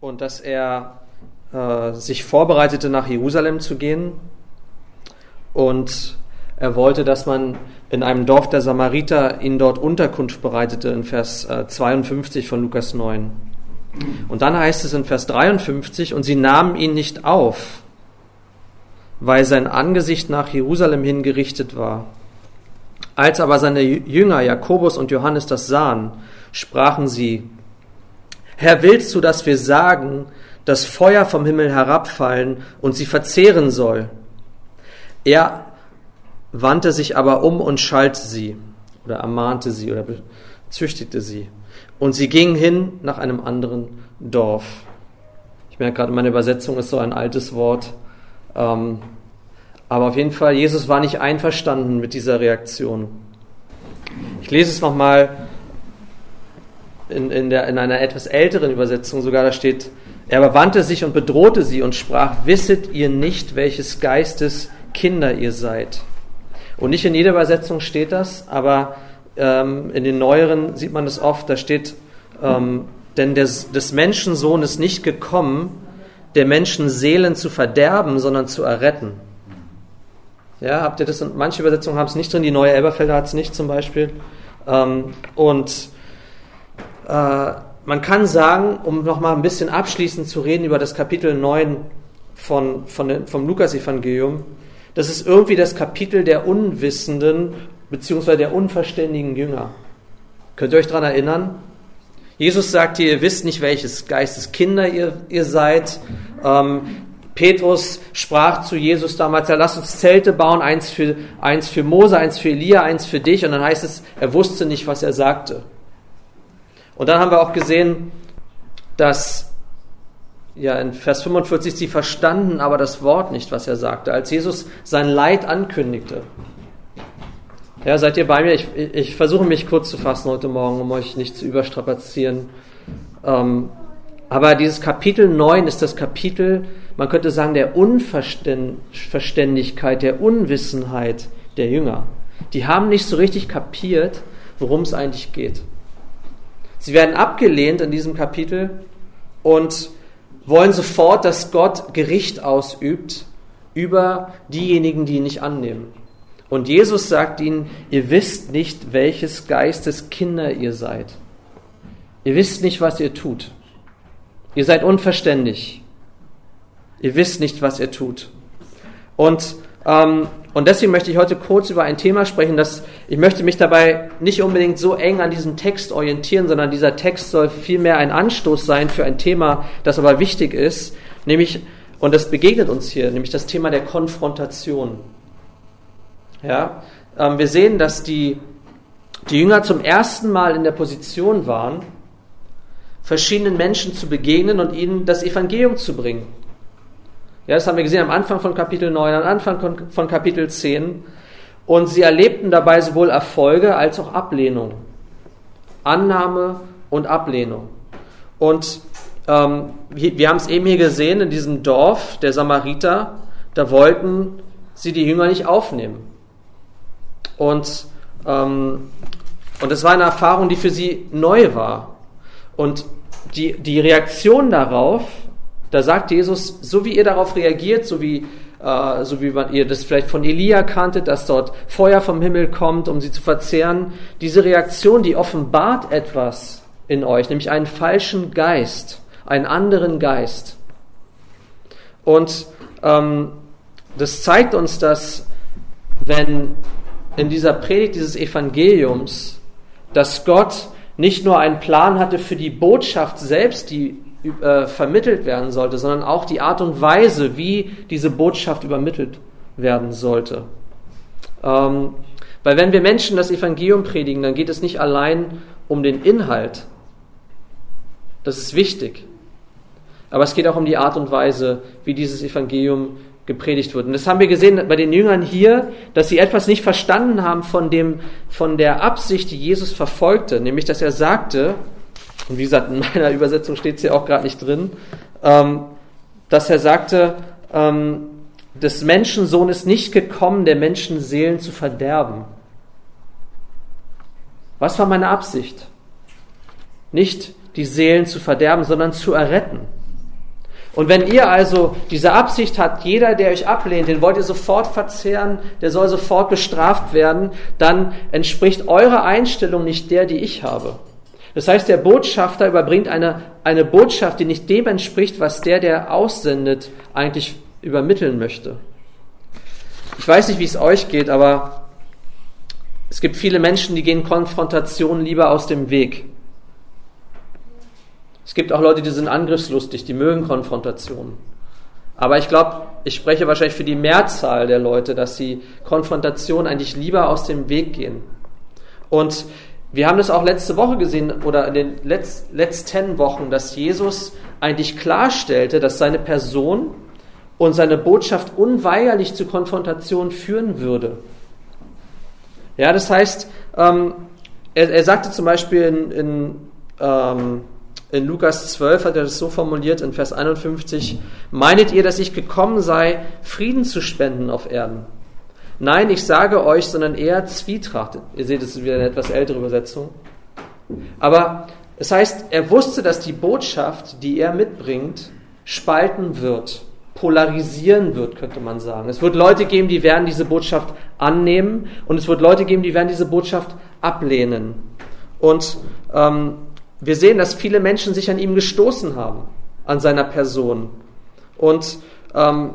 und dass er äh, sich vorbereitete, nach Jerusalem zu gehen. Und er wollte, dass man in einem Dorf der Samariter ihn dort Unterkunft bereitete, in Vers äh, 52 von Lukas 9. Und dann heißt es in Vers 53, und sie nahmen ihn nicht auf, weil sein Angesicht nach Jerusalem hingerichtet war. Als aber seine Jünger Jakobus und Johannes das sahen, sprachen sie, Herr, willst du, dass wir sagen, dass Feuer vom Himmel herabfallen und sie verzehren soll? Er wandte sich aber um und schalte sie oder ermahnte sie oder züchtigte sie. Und sie gingen hin nach einem anderen Dorf. Ich merke gerade, meine Übersetzung ist so ein altes Wort. Ähm, aber auf jeden Fall, Jesus war nicht einverstanden mit dieser Reaktion. Ich lese es nochmal in, in, in einer etwas älteren Übersetzung sogar, da steht, er aber wandte sich und bedrohte sie und sprach, wisset ihr nicht, welches Geistes Kinder ihr seid? Und nicht in jeder Übersetzung steht das, aber ähm, in den neueren sieht man das oft, da steht, ähm, denn des, des Menschensohn ist nicht gekommen, der Menschen Seelen zu verderben, sondern zu erretten. Ja, habt ihr das? Manche Übersetzungen haben es nicht drin, die neue Elberfelder hat es nicht zum Beispiel. Ähm, und äh, man kann sagen, um nochmal ein bisschen abschließend zu reden über das Kapitel 9 von, von, vom Lukas-Evangelium, das ist irgendwie das Kapitel der unwissenden bzw. der unverständigen Jünger. Könnt ihr euch daran erinnern? Jesus sagt ihr, ihr wisst nicht, welches Geistes Kinder ihr, ihr seid. Ähm, Petrus sprach zu Jesus damals, ja, lass uns Zelte bauen, eins für, eins für Mose, eins für Elia, eins für dich. Und dann heißt es, er wusste nicht, was er sagte. Und dann haben wir auch gesehen, dass ja in Vers 45 sie verstanden aber das Wort nicht, was er sagte, als Jesus sein Leid ankündigte. Ja, seid ihr bei mir? Ich, ich versuche mich kurz zu fassen heute Morgen, um euch nicht zu überstrapazieren. Ähm, aber dieses Kapitel 9 ist das Kapitel, man könnte sagen, der Unverständigkeit, der Unwissenheit der Jünger. Die haben nicht so richtig kapiert, worum es eigentlich geht. Sie werden abgelehnt in diesem Kapitel und wollen sofort, dass Gott Gericht ausübt über diejenigen, die ihn nicht annehmen. Und Jesus sagt ihnen, ihr wisst nicht, welches Geistes Kinder ihr seid. Ihr wisst nicht, was ihr tut. Ihr seid unverständlich. Ihr wisst nicht, was ihr tut. Und, ähm, und deswegen möchte ich heute kurz über ein Thema sprechen, dass ich möchte mich dabei nicht unbedingt so eng an diesem Text orientieren, sondern dieser Text soll vielmehr ein Anstoß sein für ein Thema, das aber wichtig ist, nämlich, und das begegnet uns hier, nämlich das Thema der Konfrontation. Ja, ähm, wir sehen, dass die, die Jünger zum ersten Mal in der Position waren, verschiedenen Menschen zu begegnen und ihnen das Evangelium zu bringen. Ja, das haben wir gesehen am Anfang von Kapitel 9, am Anfang von Kapitel 10. Und sie erlebten dabei sowohl Erfolge als auch Ablehnung. Annahme und Ablehnung. Und ähm, wir, haben es eben hier gesehen in diesem Dorf der Samariter, da wollten sie die Jünger nicht aufnehmen. Und, ähm, und es war eine Erfahrung, die für sie neu war. Und die, die Reaktion darauf, da sagt Jesus, so wie ihr darauf reagiert, so wie, äh, so wie man, ihr das vielleicht von Elia kanntet, dass dort Feuer vom Himmel kommt, um sie zu verzehren, diese Reaktion, die offenbart etwas in euch, nämlich einen falschen Geist, einen anderen Geist. Und ähm, das zeigt uns, dass wenn in dieser Predigt dieses Evangeliums, dass Gott nicht nur einen Plan hatte für die Botschaft selbst, die äh, vermittelt werden sollte, sondern auch die Art und Weise, wie diese Botschaft übermittelt werden sollte. Ähm, weil wenn wir Menschen das Evangelium predigen, dann geht es nicht allein um den Inhalt. Das ist wichtig. Aber es geht auch um die Art und Weise, wie dieses Evangelium gepredigt wird. Und das haben wir gesehen bei den Jüngern hier, dass sie etwas nicht verstanden haben von, dem, von der Absicht, die Jesus verfolgte, nämlich dass er sagte, und wie gesagt, in meiner Übersetzung steht es hier auch gerade nicht drin, ähm, dass er sagte, ähm, des Menschensohn ist nicht gekommen, der Menschen Seelen zu verderben. Was war meine Absicht? Nicht die Seelen zu verderben, sondern zu erretten. Und wenn ihr also diese Absicht habt, jeder, der euch ablehnt, den wollt ihr sofort verzehren, der soll sofort bestraft werden, dann entspricht eure Einstellung nicht der, die ich habe. Das heißt, der Botschafter überbringt eine, eine Botschaft, die nicht dem entspricht, was der, der aussendet, eigentlich übermitteln möchte. Ich weiß nicht, wie es euch geht, aber es gibt viele Menschen, die gehen Konfrontationen lieber aus dem Weg. Es gibt auch Leute, die sind angriffslustig, die mögen Konfrontationen. Aber ich glaube, ich spreche wahrscheinlich für die Mehrzahl der Leute, dass sie Konfrontationen eigentlich lieber aus dem Weg gehen. Und wir haben das auch letzte Woche gesehen oder in den letzten Wochen, dass Jesus eigentlich klarstellte, dass seine Person und seine Botschaft unweigerlich zu Konfrontation führen würde. Ja, das heißt, ähm, er, er, sagte zum Beispiel in, in, ähm, in Lukas 12, hat er das so formuliert, in Vers 51, meinet ihr, dass ich gekommen sei, Frieden zu spenden auf Erden? Nein, ich sage euch, sondern eher Zwietracht. Ihr seht, es ist wieder eine etwas ältere Übersetzung. Aber es heißt, er wusste, dass die Botschaft, die er mitbringt, spalten wird polarisieren wird, könnte man sagen. Es wird Leute geben, die werden diese Botschaft annehmen und es wird Leute geben, die werden diese Botschaft ablehnen. Und ähm, wir sehen, dass viele Menschen sich an ihm gestoßen haben, an seiner Person. Und ähm,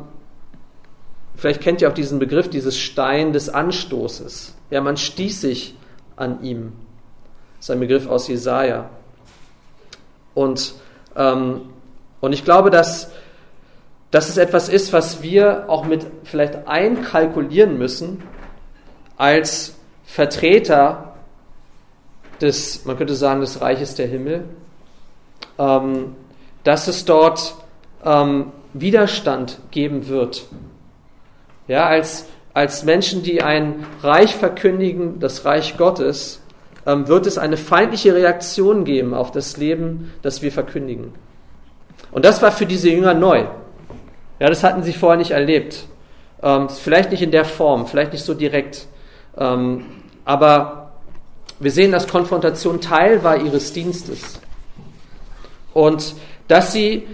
vielleicht kennt ihr auch diesen Begriff, dieses Stein des Anstoßes. Ja, man stieß sich an ihm. Das ist ein Begriff aus Jesaja. Und, ähm, und ich glaube, dass dass es etwas ist, was wir auch mit vielleicht einkalkulieren müssen als Vertreter des, man könnte sagen, des Reiches der Himmel, ähm, dass es dort ähm, Widerstand geben wird. Ja, als, als Menschen, die ein Reich verkündigen, das Reich Gottes, ähm, wird es eine feindliche Reaktion geben auf das Leben, das wir verkündigen. Und das war für diese Jünger neu. Ja, das hatten sie vorher nicht erlebt. Ähm, vielleicht nicht in der Form, vielleicht nicht so direkt. Ähm, aber wir sehen, dass Konfrontation Teil war ihres Dienstes. Und dass sie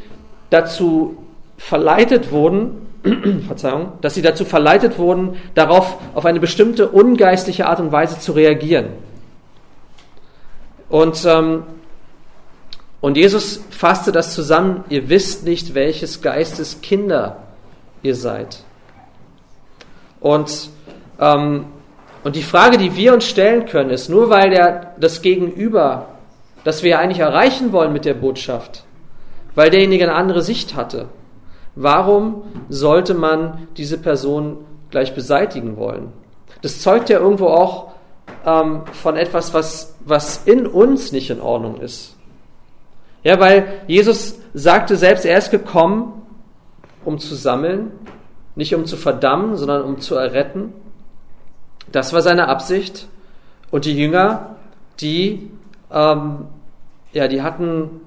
dazu verleitet wurden, Verzeihung, dass sie dazu verleitet wurden, darauf auf eine bestimmte ungeistliche Art und Weise zu reagieren. Und ähm, und Jesus fasste das zusammen, ihr wisst nicht, welches Geistes Kinder ihr seid. Und, ähm, und die Frage, die wir uns stellen können, ist, nur weil der, das Gegenüber, das wir eigentlich erreichen wollen mit der Botschaft, weil derjenige eine andere Sicht hatte, warum sollte man diese Person gleich beseitigen wollen? Das zeugt ja irgendwo auch ähm, von etwas, was, was in uns nicht in Ordnung ist. Ja, weil Jesus sagte selbst, er ist gekommen, um zu sammeln, nicht um zu verdammen, sondern um zu erretten. Das war seine Absicht. Und die Jünger, die, ähm, ja, die hatten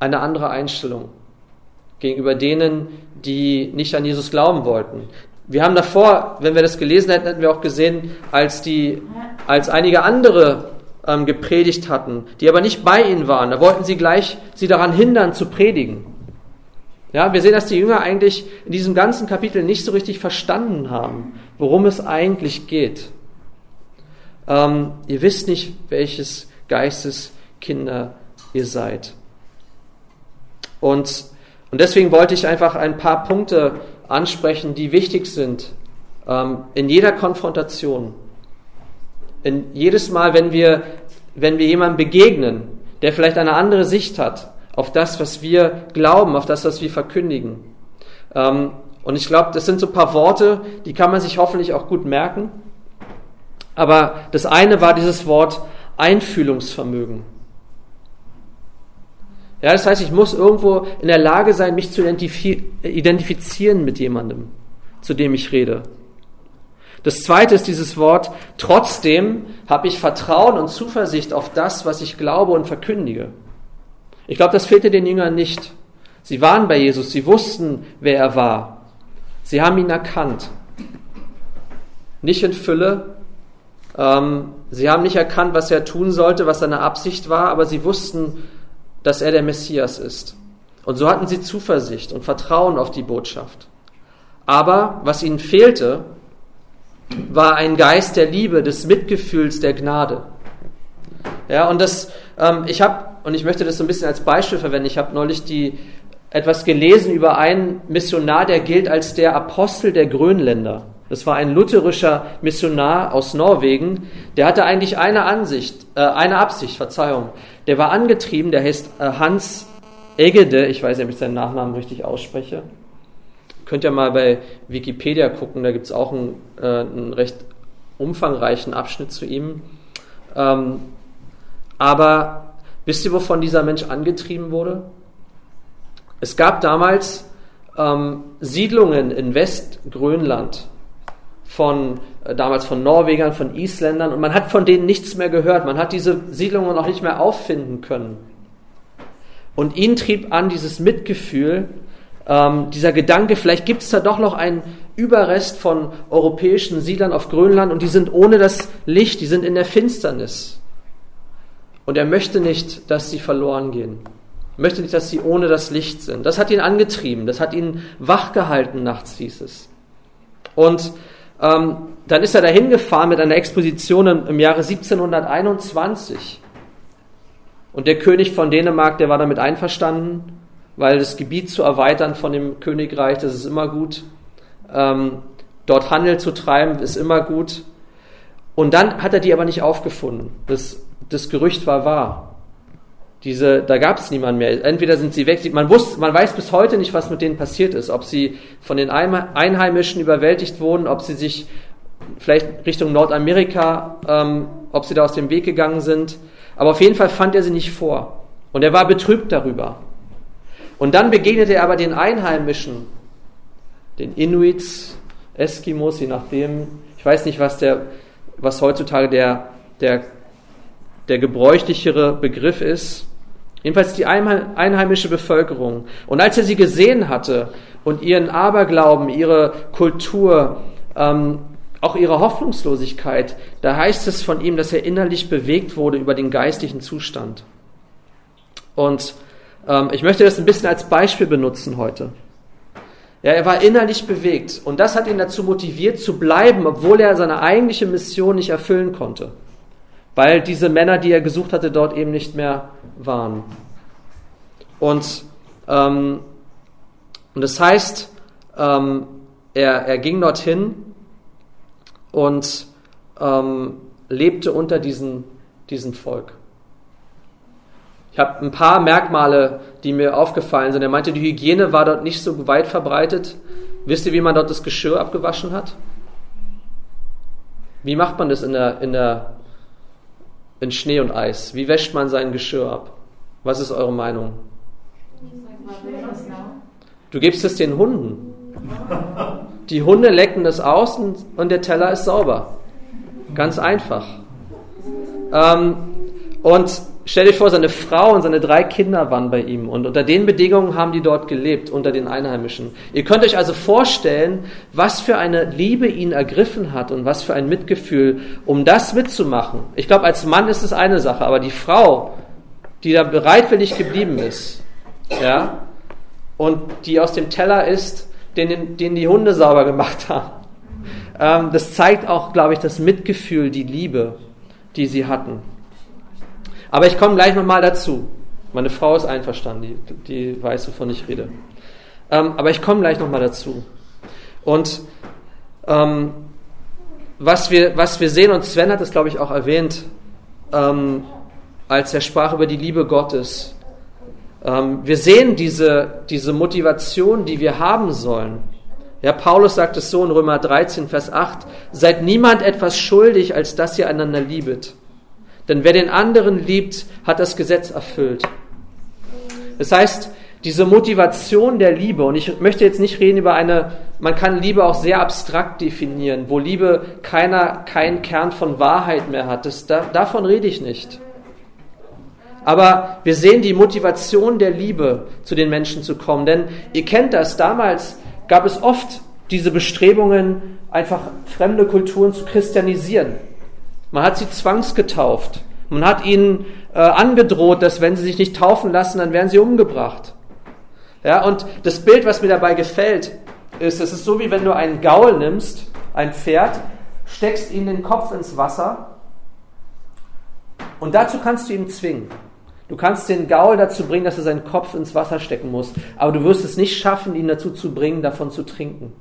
eine andere Einstellung gegenüber denen, die nicht an Jesus glauben wollten. Wir haben davor, wenn wir das gelesen hätten, hätten wir auch gesehen, als die, als einige andere ähm, gepredigt hatten, die aber nicht bei ihnen waren. Da wollten sie gleich sie daran hindern zu predigen. Ja, wir sehen, dass die Jünger eigentlich in diesem ganzen Kapitel nicht so richtig verstanden haben, worum es eigentlich geht. Ähm, ihr wisst nicht, welches Geistes Kinder ihr seid. Und, und deswegen wollte ich einfach ein paar Punkte ansprechen, die wichtig sind ähm, in jeder Konfrontation in jedes Mal, wenn wir, wenn wir jemandem begegnen, der vielleicht eine andere Sicht hat auf das, was wir glauben, auf das, was wir verkündigen. Ähm, und ich glaube, das sind so ein paar Worte, die kann man sich hoffentlich auch gut merken. Aber das eine war dieses Wort Einfühlungsvermögen. Ja, das heißt, ich muss irgendwo in der Lage sein, mich zu identifizieren mit jemandem, zu dem ich rede. Das zweite ist dieses Wort, trotzdem habe ich Vertrauen und Zuversicht auf das, was ich glaube und verkündige. Ich glaube, das fehlte den Jüngern nicht. Sie waren bei Jesus, sie wussten, wer er war. Sie haben ihn erkannt. Nicht in Fülle. Ähm, sie haben nicht erkannt, was er tun sollte, was seine Absicht war, aber sie wussten, dass er der Messias ist. Und so hatten sie Zuversicht und Vertrauen auf die Botschaft. Aber was ihnen fehlte, war ein Geist der Liebe, des Mitgefühls, der Gnade. Ja, und das, ähm, ich habe, und ich möchte das so ein bisschen als Beispiel verwenden, ich habe neulich die, etwas gelesen über einen Missionar, der gilt als der Apostel der Grönländer. Das war ein lutherischer Missionar aus Norwegen. Der hatte eigentlich eine Ansicht, äh, eine Absicht, Verzeihung. Der war angetrieben, der heißt äh, Hans Egede, ich weiß nicht, ob ich seinen Nachnamen richtig ausspreche. Könnt ihr mal bei Wikipedia gucken, da gibt es auch einen, äh, einen, recht umfangreichen Abschnitt zu ihm. Ähm, aber wisst ihr, wovon dieser Mensch angetrieben wurde? Es gab damals ähm, Siedlungen in Westgrönland von äh, damals von Norwegern, von Isländern und man hat von denen nichts mehr gehört. Man hat diese Siedlungen auch nicht mehr auffinden können. Und ihn trieb an dieses Mitgefühl, ähm, dieser Gedanke, vielleicht gibt es da doch noch einen Überrest von europäischen Siedlern auf Grönland und die sind ohne das Licht, die sind in der Finsternis. Und er möchte nicht, dass sie verloren gehen. Er möchte nicht, dass sie ohne das Licht sind. Das hat ihn angetrieben, das hat ihn wachgehalten nachts, hieß es. Und ähm, dann ist er dahin gefahren mit einer Exposition im Jahre 1721. Und der König von Dänemark, der war damit einverstanden, weil das Gebiet zu erweitern von dem Königreich, das ist immer gut. Ähm, dort Handel zu treiben, ist immer gut. Und dann hat er die aber nicht aufgefunden. Das, das Gerücht war wahr. Diese, da gab es niemanden mehr. Entweder sind sie weg. Man, wusste, man weiß bis heute nicht, was mit denen passiert ist. Ob sie von den Einheimischen überwältigt wurden, ob sie sich vielleicht Richtung Nordamerika, ähm, ob sie da aus dem Weg gegangen sind. Aber auf jeden Fall fand er sie nicht vor. Und er war betrübt darüber. Und dann begegnete er aber den Einheimischen, den Inuits, Eskimos, je nachdem. Ich weiß nicht, was der, was heutzutage der, der, der gebräuchlichere Begriff ist. Jedenfalls die einheimische Bevölkerung. Und als er sie gesehen hatte und ihren Aberglauben, ihre Kultur, ähm, auch ihre Hoffnungslosigkeit, da heißt es von ihm, dass er innerlich bewegt wurde über den geistlichen Zustand. Und ähm, ich möchte das ein bisschen als Beispiel benutzen heute. Ja, er war innerlich bewegt und das hat ihn dazu motiviert zu bleiben, obwohl er seine eigentliche Mission nicht erfüllen konnte, weil diese Männer, die er gesucht hatte, dort eben nicht mehr waren. Und, ähm, und das heißt, ähm, er, er ging dorthin und ähm, lebte unter diesem, diesem Volk. Ich habe ein paar Merkmale, die mir aufgefallen sind. Er meinte, die Hygiene war dort nicht so weit verbreitet. Wisst ihr, wie man dort das Geschirr abgewaschen hat? Wie macht man das in, der, in, der, in Schnee und Eis? Wie wäscht man sein Geschirr ab? Was ist eure Meinung? Du gibst es den Hunden. Die Hunde lecken das aus und, und der Teller ist sauber. Ganz einfach. Ähm, und stell dir vor, seine Frau und seine drei Kinder waren bei ihm und unter den Bedingungen haben die dort gelebt, unter den Einheimischen. Ihr könnt euch also vorstellen, was für eine Liebe ihn ergriffen hat und was für ein Mitgefühl, um das mitzumachen. Ich glaube, als Mann ist es eine Sache, aber die Frau, die da bereitwillig geblieben ist, ja, und die aus dem Teller isst, den, den die Hunde sauber gemacht haben, ähm, das zeigt auch, glaube ich, das Mitgefühl, die Liebe, die sie hatten. Aber ich komme gleich nochmal dazu. Meine Frau ist einverstanden, die, die weiß, wovon ich rede. Ähm, aber ich komme gleich nochmal dazu. Und ähm, was, wir, was wir sehen, und Sven hat es, glaube ich, auch erwähnt, ähm, als er sprach über die Liebe Gottes. Ähm, wir sehen diese, diese Motivation, die wir haben sollen. Ja, Paulus sagt es so in Römer 13, Vers 8, seid niemand etwas schuldig, als dass ihr einander liebet. Denn wer den anderen liebt, hat das Gesetz erfüllt. Das heißt, diese Motivation der Liebe, und ich möchte jetzt nicht reden über eine, man kann Liebe auch sehr abstrakt definieren, wo Liebe keiner, keinen Kern von Wahrheit mehr hat. Das, da, davon rede ich nicht. Aber wir sehen die Motivation der Liebe, zu den Menschen zu kommen. Denn ihr kennt das, damals gab es oft diese Bestrebungen, einfach fremde Kulturen zu christianisieren. Man hat sie zwangsgetauft. Man hat ihnen äh, angedroht, dass wenn sie sich nicht taufen lassen, dann werden sie umgebracht. Ja, und das Bild, was mir dabei gefällt, ist, es ist so, wie wenn du einen Gaul nimmst, ein Pferd, steckst ihm den Kopf ins Wasser und dazu kannst du ihn zwingen. Du kannst den Gaul dazu bringen, dass er seinen Kopf ins Wasser stecken muss, aber du wirst es nicht schaffen, ihn dazu zu bringen, davon zu trinken.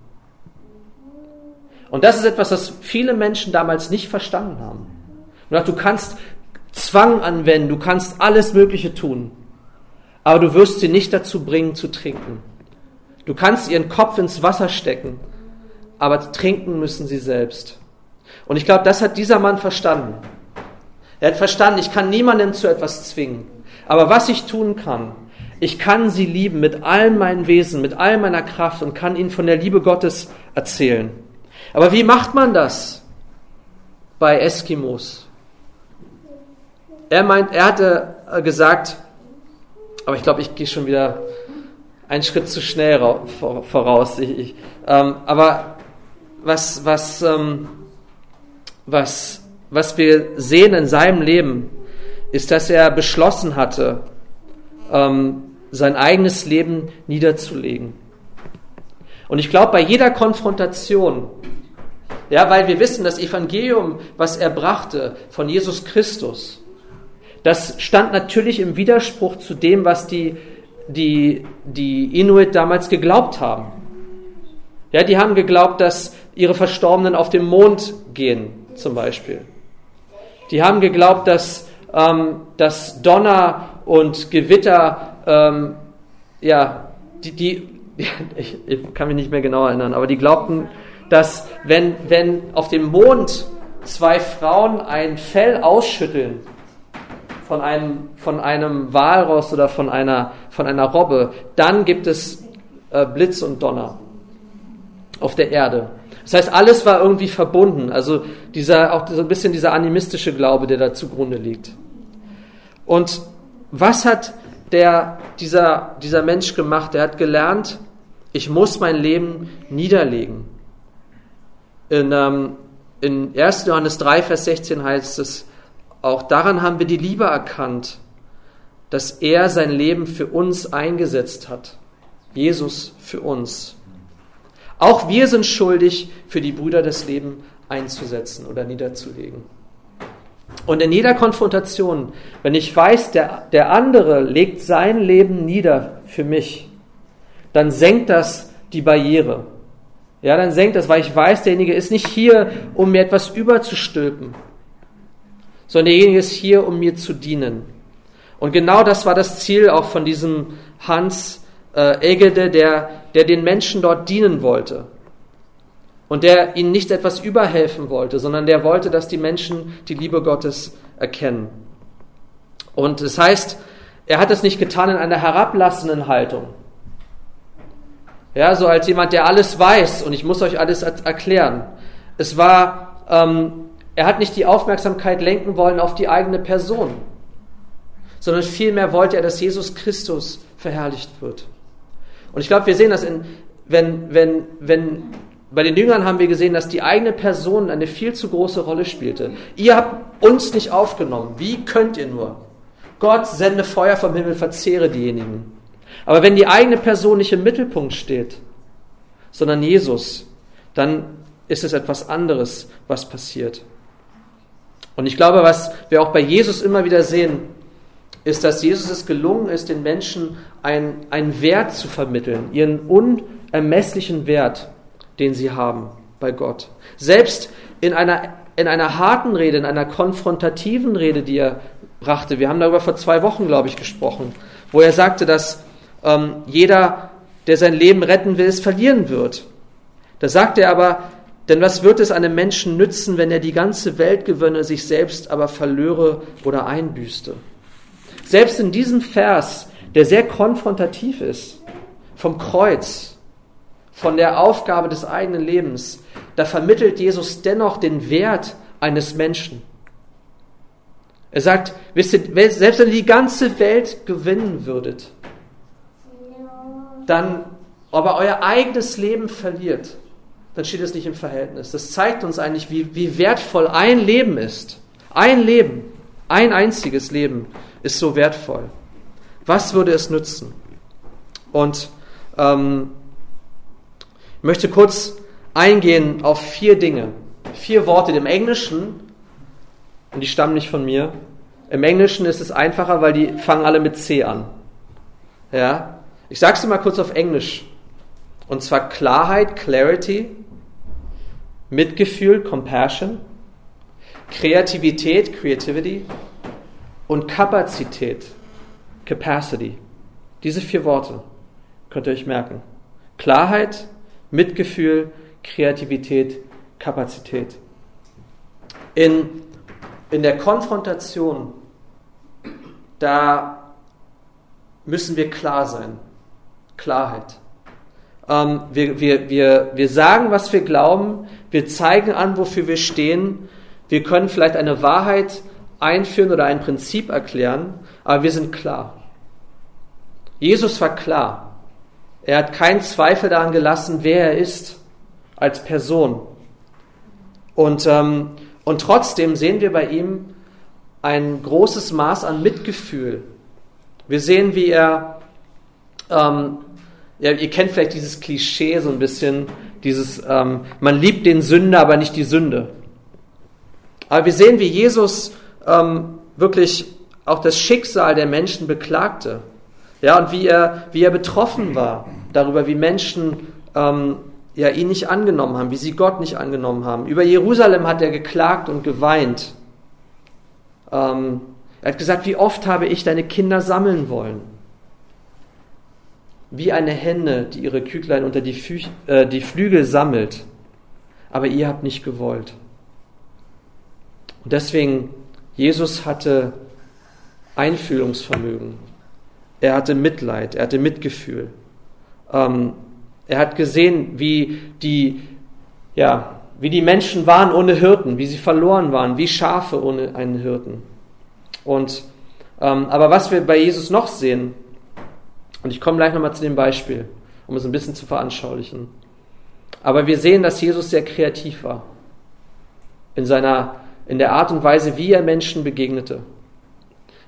Und das ist etwas, das viele Menschen damals nicht verstanden haben. Du kannst Zwang anwenden, du kannst alles Mögliche tun, aber du wirst sie nicht dazu bringen zu trinken. Du kannst ihren Kopf ins Wasser stecken, aber trinken müssen sie selbst. Und ich glaube, das hat dieser Mann verstanden. Er hat verstanden, ich kann niemanden zu etwas zwingen. Aber was ich tun kann, ich kann sie lieben mit allem meinem Wesen, mit all meiner Kraft und kann ihnen von der Liebe Gottes erzählen. Aber wie macht man das bei Eskimos? Er meint, er hatte gesagt, aber ich glaube, ich gehe schon wieder einen Schritt zu schnell voraus. Ich, ich, ähm, aber was, was, ähm, was, was wir sehen in seinem Leben, ist, dass er beschlossen hatte, ähm, sein eigenes Leben niederzulegen. Und ich glaube, bei jeder Konfrontation, ja, weil wir wissen, das Evangelium, was er brachte von Jesus Christus, das stand natürlich im Widerspruch zu dem, was die, die, die Inuit damals geglaubt haben. Ja, die haben geglaubt, dass ihre Verstorbenen auf den Mond gehen, zum Beispiel. Die haben geglaubt, dass ähm, dass Donner und Gewitter, ähm, ja, die, die ich, ich, kann mich nicht mehr genau erinnern, aber die glaubten, dass wenn, wenn auf dem Mond zwei Frauen ein Fell ausschütteln von einem, von einem Walross oder von einer, von einer Robbe, dann gibt es äh, Blitz und Donner auf der Erde. Das heißt, alles war irgendwie verbunden. Also dieser, auch so ein bisschen dieser animistische Glaube, der da zugrunde liegt. Und was hat der, dieser, dieser Mensch gemacht? Er hat gelernt, ich muss mein Leben niederlegen. In, ähm, in 1. Johannes 3, Vers 16 heißt es, auch daran haben wir die Liebe erkannt, dass er sein Leben für uns eingesetzt hat. Jesus für uns. Auch wir sind schuldig, für die Brüder das Leben einzusetzen oder niederzulegen. Und in jeder Konfrontation, wenn ich weiß, der, der andere legt sein Leben nieder für mich, dann senkt das die Barriere. Ja, dann senkt das, weil ich weiß, derjenige ist nicht hier, um mir etwas überzustülpen, sondern derjenige ist hier, um mir zu dienen. Und genau das war das Ziel auch von diesem Hans äh, Egede, der, der den Menschen dort dienen wollte und der ihnen nicht etwas überhelfen wollte, sondern der wollte, dass die Menschen die Liebe Gottes erkennen. Und es das heißt, er hat es nicht getan in einer herablassenden Haltung. Ja, so als jemand, der alles weiß und ich muss euch alles erklären. Es war, ähm, er hat nicht die Aufmerksamkeit lenken wollen auf die eigene Person, sondern vielmehr wollte er, dass Jesus Christus verherrlicht wird. Und ich glaube, wir sehen das in, wenn, wenn, wenn bei den Jüngern haben wir gesehen, dass die eigene Person eine viel zu große Rolle spielte. Ihr habt uns nicht aufgenommen. Wie könnt ihr nur? Gott sende Feuer vom Himmel, verzehre diejenigen. Aber wenn die eigene Person nicht im Mittelpunkt steht, sondern Jesus, dann ist es etwas anderes, was passiert. Und ich glaube, was wir auch bei Jesus immer wieder sehen, ist, dass Jesus es gelungen ist, den Menschen einen Wert zu vermitteln, ihren unermesslichen Wert den sie haben bei Gott. Selbst in einer, in einer harten Rede, in einer konfrontativen Rede, die er brachte, wir haben darüber vor zwei Wochen, glaube ich, gesprochen, wo er sagte, dass ähm, jeder, der sein Leben retten will, es verlieren wird. Da sagte er aber, denn was wird es einem Menschen nützen, wenn er die ganze Welt gewönne, sich selbst aber verlöre oder einbüßte? Selbst in diesem Vers, der sehr konfrontativ ist, vom Kreuz, von der Aufgabe des eigenen Lebens, da vermittelt Jesus dennoch den Wert eines Menschen. Er sagt, wisst ihr, selbst wenn ihr die ganze Welt gewinnen würdet, dann aber euer eigenes Leben verliert, dann steht es nicht im Verhältnis. Das zeigt uns eigentlich, wie, wie wertvoll ein Leben ist. Ein Leben, ein einziges Leben ist so wertvoll. Was würde es nützen? Und ähm, ich möchte kurz eingehen auf vier Dinge, vier Worte im Englischen, und die stammen nicht von mir. Im Englischen ist es einfacher, weil die fangen alle mit C an. Ja? Ich sage es dir mal kurz auf Englisch. Und zwar Klarheit, Clarity, Mitgefühl, Compassion, Kreativität, Creativity und Kapazität, Capacity. Diese vier Worte könnt ihr euch merken. Klarheit, Mitgefühl, Kreativität, Kapazität. In, in der Konfrontation, da müssen wir klar sein. Klarheit. Ähm, wir, wir, wir, wir sagen, was wir glauben, wir zeigen an, wofür wir stehen, wir können vielleicht eine Wahrheit einführen oder ein Prinzip erklären, aber wir sind klar. Jesus war klar. Er hat keinen Zweifel daran gelassen, wer er ist als Person. Und, ähm, und trotzdem sehen wir bei ihm ein großes Maß an Mitgefühl. Wir sehen, wie er, ähm, ja, ihr kennt vielleicht dieses Klischee so ein bisschen, dieses, ähm, man liebt den Sünder, aber nicht die Sünde. Aber wir sehen, wie Jesus ähm, wirklich auch das Schicksal der Menschen beklagte. Ja, und wie er, wie er betroffen war darüber, wie Menschen ähm, ja, ihn nicht angenommen haben, wie sie Gott nicht angenommen haben. Über Jerusalem hat er geklagt und geweint. Ähm, er hat gesagt, wie oft habe ich deine Kinder sammeln wollen? Wie eine Henne, die ihre Küglein unter die, Fü äh, die Flügel sammelt, aber ihr habt nicht gewollt. Und deswegen, Jesus hatte Einfühlungsvermögen. Er hatte Mitleid, er hatte Mitgefühl. Ähm, er hat gesehen, wie die, ja, wie die Menschen waren ohne Hirten, wie sie verloren waren, wie Schafe ohne einen Hirten. Und, ähm, aber was wir bei Jesus noch sehen, und ich komme gleich nochmal zu dem Beispiel, um es ein bisschen zu veranschaulichen. Aber wir sehen, dass Jesus sehr kreativ war in seiner in der Art und Weise, wie er Menschen begegnete.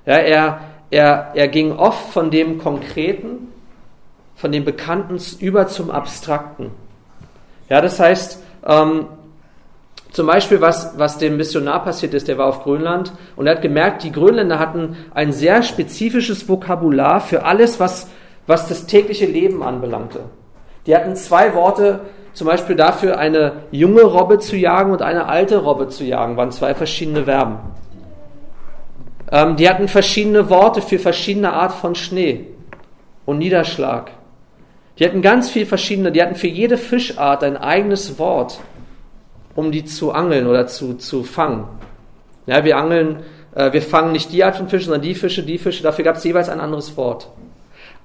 Ja, er, er, er ging oft von dem Konkreten, von dem Bekannten über zum Abstrakten. Ja, das heißt, ähm, zum Beispiel, was, was dem Missionar passiert ist, der war auf Grönland und er hat gemerkt, die Grönländer hatten ein sehr spezifisches Vokabular für alles, was, was das tägliche Leben anbelangte. Die hatten zwei Worte zum Beispiel dafür, eine junge Robbe zu jagen und eine alte Robbe zu jagen, waren zwei verschiedene Verben. Ähm, die hatten verschiedene Worte für verschiedene Art von Schnee und Niederschlag. Die hatten ganz viel verschiedene, die hatten für jede Fischart ein eigenes Wort, um die zu angeln oder zu, zu fangen. Ja, wir angeln, äh, wir fangen nicht die Art von Fischen, sondern die Fische, die Fische, dafür gab es jeweils ein anderes Wort.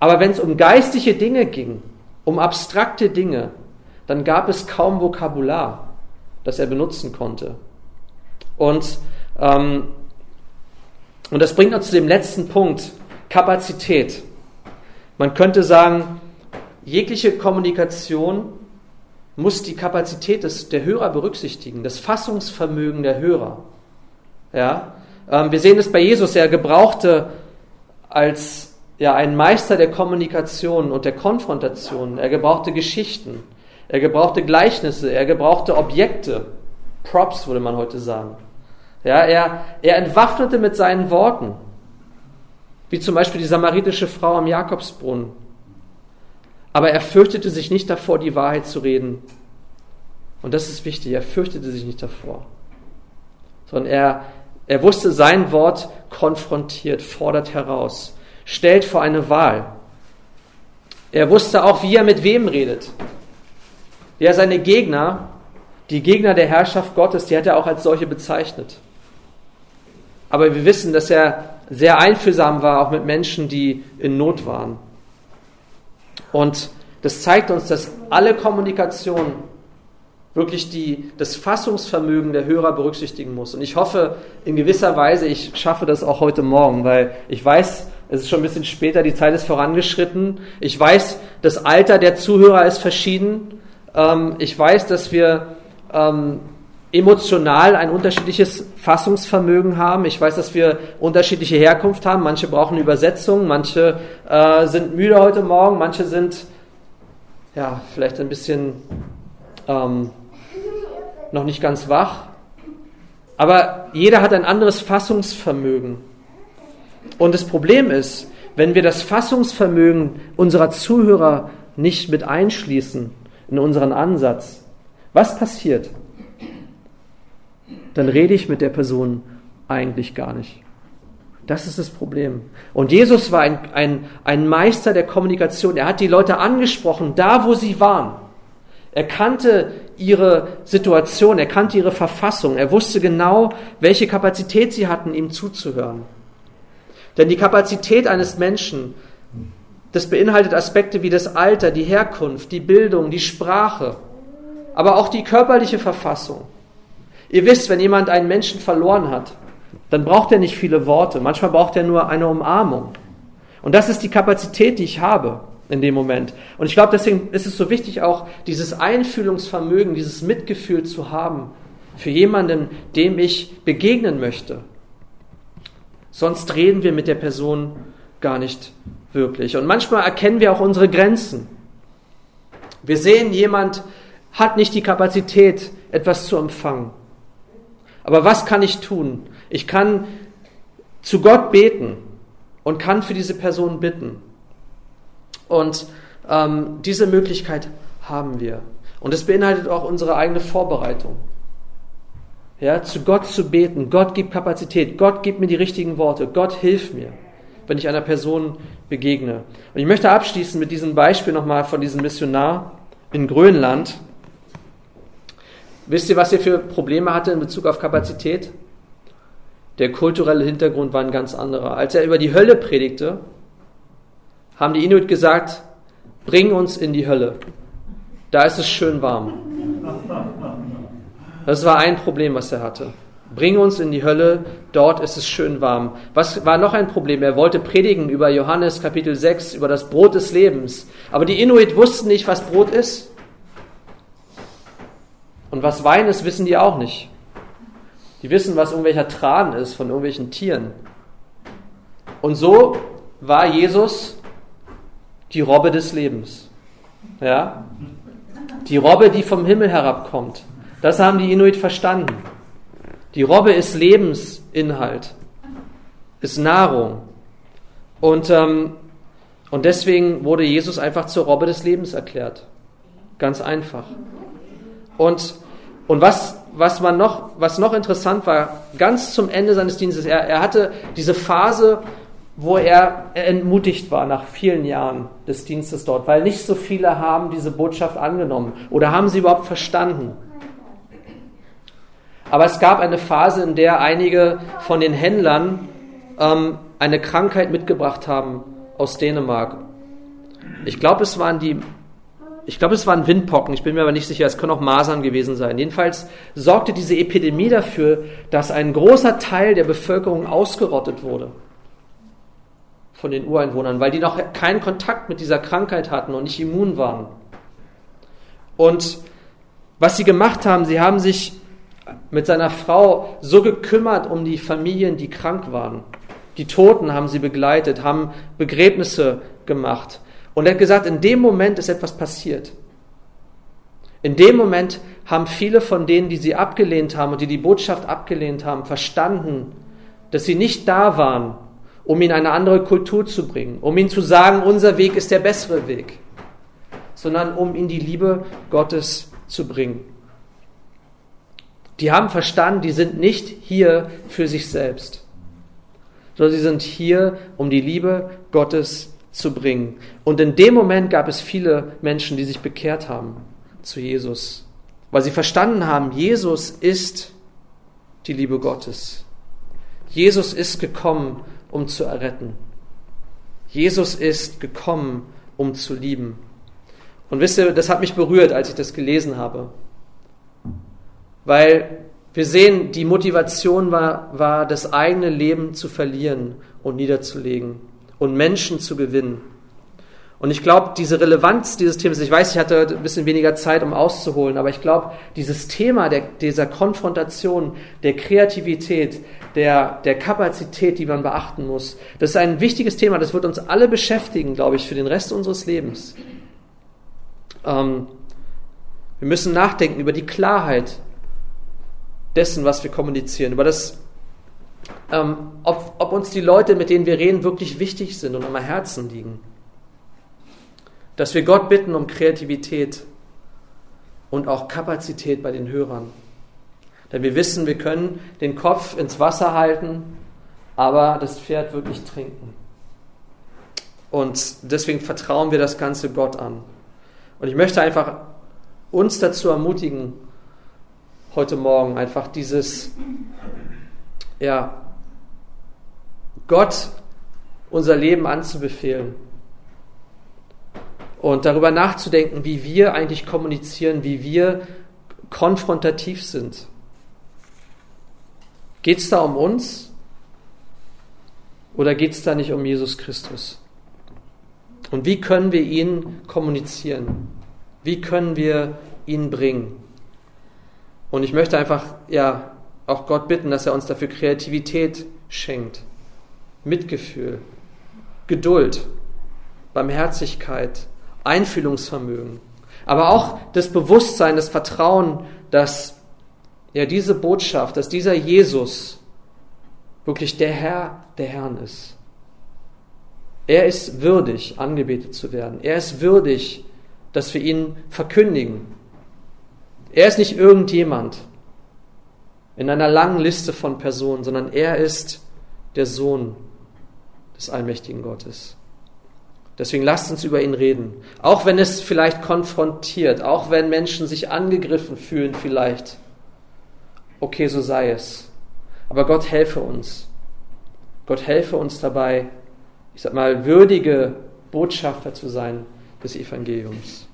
Aber wenn es um geistige Dinge ging, um abstrakte Dinge, dann gab es kaum Vokabular, das er benutzen konnte. Und, ähm, und das bringt uns zu dem letzten Punkt, Kapazität. Man könnte sagen, jegliche Kommunikation muss die Kapazität des, der Hörer berücksichtigen, das Fassungsvermögen der Hörer. Ja? Ähm, wir sehen es bei Jesus, er gebrauchte als ja, ein Meister der Kommunikation und der Konfrontation, er gebrauchte Geschichten. Er gebrauchte Gleichnisse, er gebrauchte Objekte, Props würde man heute sagen. Ja, er, er entwaffnete mit seinen Worten, wie zum Beispiel die samaritische Frau am Jakobsbrunnen. Aber er fürchtete sich nicht davor, die Wahrheit zu reden. Und das ist wichtig, er fürchtete sich nicht davor, sondern er, er wusste, sein Wort konfrontiert, fordert heraus, stellt vor eine Wahl. Er wusste auch, wie er mit wem redet der seine Gegner, die Gegner der Herrschaft Gottes, die hat er auch als solche bezeichnet. Aber wir wissen, dass er sehr einfühlsam war, auch mit Menschen, die in Not waren. Und das zeigt uns, dass alle Kommunikation wirklich die, das Fassungsvermögen der Hörer berücksichtigen muss. Und ich hoffe in gewisser Weise, ich schaffe das auch heute Morgen, weil ich weiß, es ist schon ein bisschen später, die Zeit ist vorangeschritten. Ich weiß, das Alter der Zuhörer ist verschieden. Ähm, ich weiß, dass wir ähm, emotional ein unterschiedliches Fassungsvermögen haben. Ich weiß, dass wir unterschiedliche Herkunft haben. Manche brauchen Übersetzung, manche äh, sind müde heute Morgen, manche sind ja vielleicht ein bisschen ähm, noch nicht ganz wach. Aber jeder hat ein anderes Fassungsvermögen. Und das Problem ist, wenn wir das Fassungsvermögen unserer Zuhörer nicht mit einschließen in unseren Ansatz, was passiert? Dann rede ich mit der Person eigentlich gar nicht. Das ist das Problem. Und Jesus war ein, ein, ein Meister der Kommunikation. Er hat die Leute angesprochen, da wo sie waren. Er kannte ihre Situation, er kannte ihre Verfassung, er wusste genau, welche Kapazität sie hatten, ihm zuzuhören. Denn die Kapazität eines Menschen, das beinhaltet Aspekte wie das Alter, die Herkunft, die Bildung, die Sprache, aber auch die körperliche Verfassung. Ihr wisst, wenn jemand einen Menschen verloren hat, dann braucht er nicht viele Worte, manchmal braucht er nur eine Umarmung. Und das ist die Kapazität, die ich habe in dem Moment. Und ich glaube, deswegen ist es so wichtig, auch dieses Einfühlungsvermögen, dieses Mitgefühl zu haben für jemanden, dem ich begegnen möchte. Sonst reden wir mit der Person gar nicht wirklich. Und manchmal erkennen wir auch unsere Grenzen. Wir sehen, jemand hat nicht die Kapazität, etwas zu empfangen. Aber was kann ich tun? Ich kann zu Gott beten und kann für diese Person bitten. Und ähm, diese Möglichkeit haben wir. Und es beinhaltet auch unsere eigene Vorbereitung. Ja, zu Gott zu beten. Gott gibt Kapazität. Gott gibt mir die richtigen Worte. Gott hilft mir, wenn ich einer Person begegne. Und ich möchte abschließen mit diesem Beispiel nochmal von diesem Missionar in Grönland. Wisst ihr, was er für Probleme hatte in Bezug auf Kapazität? Der kulturelle Hintergrund war ein ganz anderer. Als er über die Hölle predigte, haben die Inuit gesagt, bring uns in die Hölle. Da ist es schön warm. Das war ein Problem, was er hatte. Bring uns in die Hölle, dort ist es schön warm. Was war noch ein Problem? Er wollte predigen über Johannes Kapitel 6, über das Brot des Lebens. Aber die Inuit wussten nicht, was Brot ist. Und was Wein ist, wissen die auch nicht. Die wissen, was irgendwelcher Tran ist von irgendwelchen Tieren. Und so war Jesus die Robbe des Lebens. Ja? Die Robbe, die vom Himmel herabkommt. Das haben die Inuit verstanden. Die Robbe ist Lebensinhalt, ist Nahrung. Und, ähm, und deswegen wurde Jesus einfach zur Robbe des Lebens erklärt. Ganz einfach. Und, und was, was, man noch, was noch interessant war, ganz zum Ende seines Dienstes, er, er hatte diese Phase, wo er entmutigt war nach vielen Jahren des Dienstes dort, weil nicht so viele haben diese Botschaft angenommen oder haben sie überhaupt verstanden. Aber es gab eine Phase, in der einige von den Händlern ähm, eine Krankheit mitgebracht haben aus Dänemark. Ich glaube, es waren die, ich glaube, es waren Windpocken. Ich bin mir aber nicht sicher. Es können auch Masern gewesen sein. Jedenfalls sorgte diese Epidemie dafür, dass ein großer Teil der Bevölkerung ausgerottet wurde von den Ureinwohnern, weil die noch keinen Kontakt mit dieser Krankheit hatten und nicht immun waren. Und was sie gemacht haben, sie haben sich mit seiner Frau so gekümmert um die Familien, die krank waren. Die Toten haben sie begleitet, haben Begräbnisse gemacht. Und er hat gesagt, in dem Moment ist etwas passiert. In dem Moment haben viele von denen, die sie abgelehnt haben und die die Botschaft abgelehnt haben, verstanden, dass sie nicht da waren, um ihn eine andere Kultur zu bringen, um ihn zu sagen, unser Weg ist der bessere Weg, sondern um ihn die Liebe Gottes zu bringen. Die haben verstanden, die sind nicht hier für sich selbst, sondern sie sind hier, um die Liebe Gottes zu bringen. Und in dem Moment gab es viele Menschen, die sich bekehrt haben zu Jesus, weil sie verstanden haben, Jesus ist die Liebe Gottes. Jesus ist gekommen, um zu erretten. Jesus ist gekommen, um zu lieben. Und wisst ihr, das hat mich berührt, als ich das gelesen habe. Weil wir sehen, die Motivation war, war, das eigene Leben zu verlieren und niederzulegen und Menschen zu gewinnen. Und ich glaube, diese Relevanz dieses Themas, ich weiß, ich hatte ein bisschen weniger Zeit, um auszuholen, aber ich glaube, dieses Thema der, dieser Konfrontation, der Kreativität, der, der Kapazität, die man beachten muss, das ist ein wichtiges Thema, das wird uns alle beschäftigen, glaube ich, für den Rest unseres Lebens. Ähm, wir müssen nachdenken über die Klarheit dessen, was wir kommunizieren, über das, ähm, ob, ob uns die Leute, mit denen wir reden, wirklich wichtig sind und am Herzen liegen. Dass wir Gott bitten um Kreativität und auch Kapazität bei den Hörern. Denn wir wissen, wir können den Kopf ins Wasser halten, aber das Pferd wirklich trinken. Und deswegen vertrauen wir das Ganze Gott an. Und ich möchte einfach uns dazu ermutigen, heute Morgen einfach dieses, ja, Gott unser Leben anzubefehlen und darüber nachzudenken, wie wir eigentlich kommunizieren, wie wir konfrontativ sind. Geht es da um uns oder geht es da nicht um Jesus Christus? Und wie können wir ihn kommunizieren? Wie können wir ihn bringen? Und ich möchte einfach ja auch Gott bitten, dass er uns dafür Kreativität schenkt, Mitgefühl, Geduld, Barmherzigkeit, Einfühlungsvermögen, aber auch das Bewusstsein, das Vertrauen, dass ja diese Botschaft, dass dieser Jesus wirklich der Herr der Herren ist. Er ist würdig, angebetet zu werden. Er ist würdig, dass wir ihn verkündigen. Er ist nicht irgendjemand in einer langen Liste von Personen, sondern er ist der Sohn des allmächtigen Gottes. Deswegen lasst uns über ihn reden. Auch wenn es vielleicht konfrontiert, auch wenn Menschen sich angegriffen fühlen vielleicht. Okay, so sei es. Aber Gott helfe uns. Gott helfe uns dabei, ich sag mal, würdige Botschafter zu sein des Evangeliums.